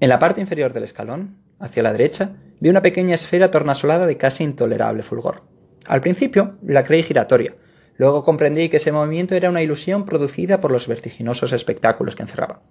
En la parte inferior del escalón, hacia la derecha, vi una pequeña esfera tornasolada de casi intolerable fulgor. Al principio la creí giratoria, luego comprendí que ese movimiento era una ilusión producida por los vertiginosos espectáculos que encerraba.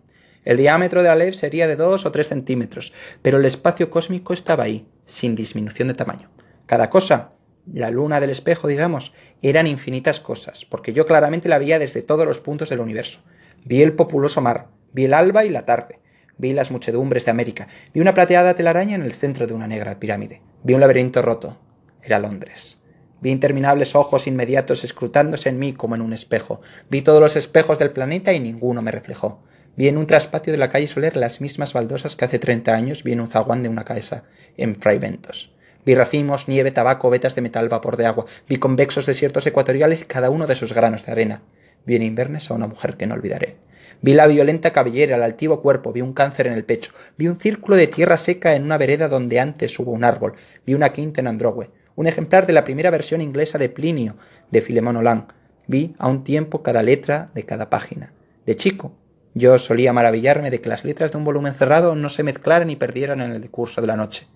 El diámetro de la LEV sería de dos o tres centímetros, pero el espacio cósmico estaba ahí, sin disminución de tamaño. Cada cosa, la luna del espejo, digamos, eran infinitas cosas, porque yo claramente la veía desde todos los puntos del universo. Vi el populoso mar, vi el alba y la tarde, Vi las muchedumbres de América. Vi una plateada telaraña en el centro de una negra pirámide. Vi un laberinto roto. Era Londres. Vi interminables ojos inmediatos escrutándose en mí como en un espejo. Vi todos los espejos del planeta y ninguno me reflejó. Vi en un traspatio de la calle Soler las mismas baldosas que hace treinta años vi en un zaguán de una casa en Fraiventos. Vi racimos, nieve, tabaco, vetas de metal, vapor de agua. Vi convexos desiertos ecuatoriales y cada uno de sus granos de arena. Vi en Invernes a una mujer que no olvidaré. Vi la violenta cabellera, el altivo cuerpo, vi un cáncer en el pecho, vi un círculo de tierra seca en una vereda donde antes hubo un árbol, vi una quinta en Androgue, un ejemplar de la primera versión inglesa de Plinio, de Filemón Olán. Vi a un tiempo cada letra de cada página. De chico, yo solía maravillarme de que las letras de un volumen cerrado no se mezclaran y perdieran en el decurso de la noche.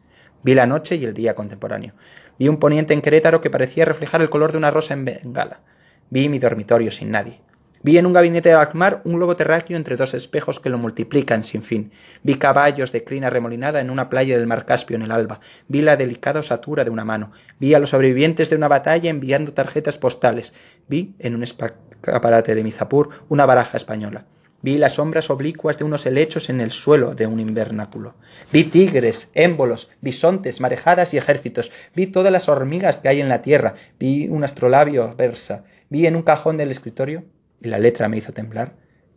Vi la noche y el día contemporáneo. Vi un poniente en Querétaro que parecía reflejar el color de una rosa en Bengala. Vi mi dormitorio sin nadie. Vi en un gabinete de Alkmaar un globo terráqueo entre dos espejos que lo multiplican sin fin. Vi caballos de crina remolinada en una playa del mar Caspio en el alba. Vi la delicada osatura de una mano. Vi a los sobrevivientes de una batalla enviando tarjetas postales. Vi, en un escaparate de Mizapur, una baraja española. Vi las sombras oblicuas de unos helechos en el suelo de un invernáculo. Vi tigres, émbolos, bisontes, marejadas y ejércitos. Vi todas las hormigas que hay en la tierra. Vi un astrolabio versa. Vi en un cajón del escritorio y la letra me hizo temblar,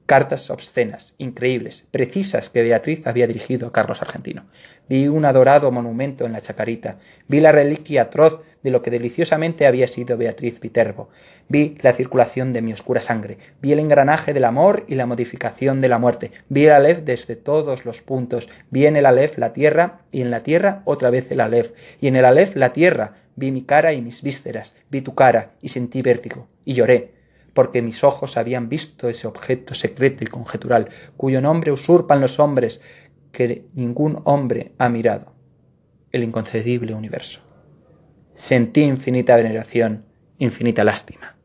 cartas obscenas, increíbles, precisas que Beatriz había dirigido a Carlos Argentino. Vi un adorado monumento en la chacarita, vi la reliquia atroz de lo que deliciosamente había sido Beatriz Viterbo, vi la circulación de mi oscura sangre, vi el engranaje del amor y la modificación de la muerte, vi el Aleph desde todos los puntos, vi en el Aleph la tierra y en la tierra otra vez el Aleph, y en el Aleph la tierra, vi mi cara y mis vísceras, vi tu cara y sentí vértigo, y lloré, porque mis ojos habían visto ese objeto secreto y conjetural, cuyo nombre usurpan los hombres, que ningún hombre ha mirado, el inconcebible universo. Sentí infinita veneración, infinita lástima.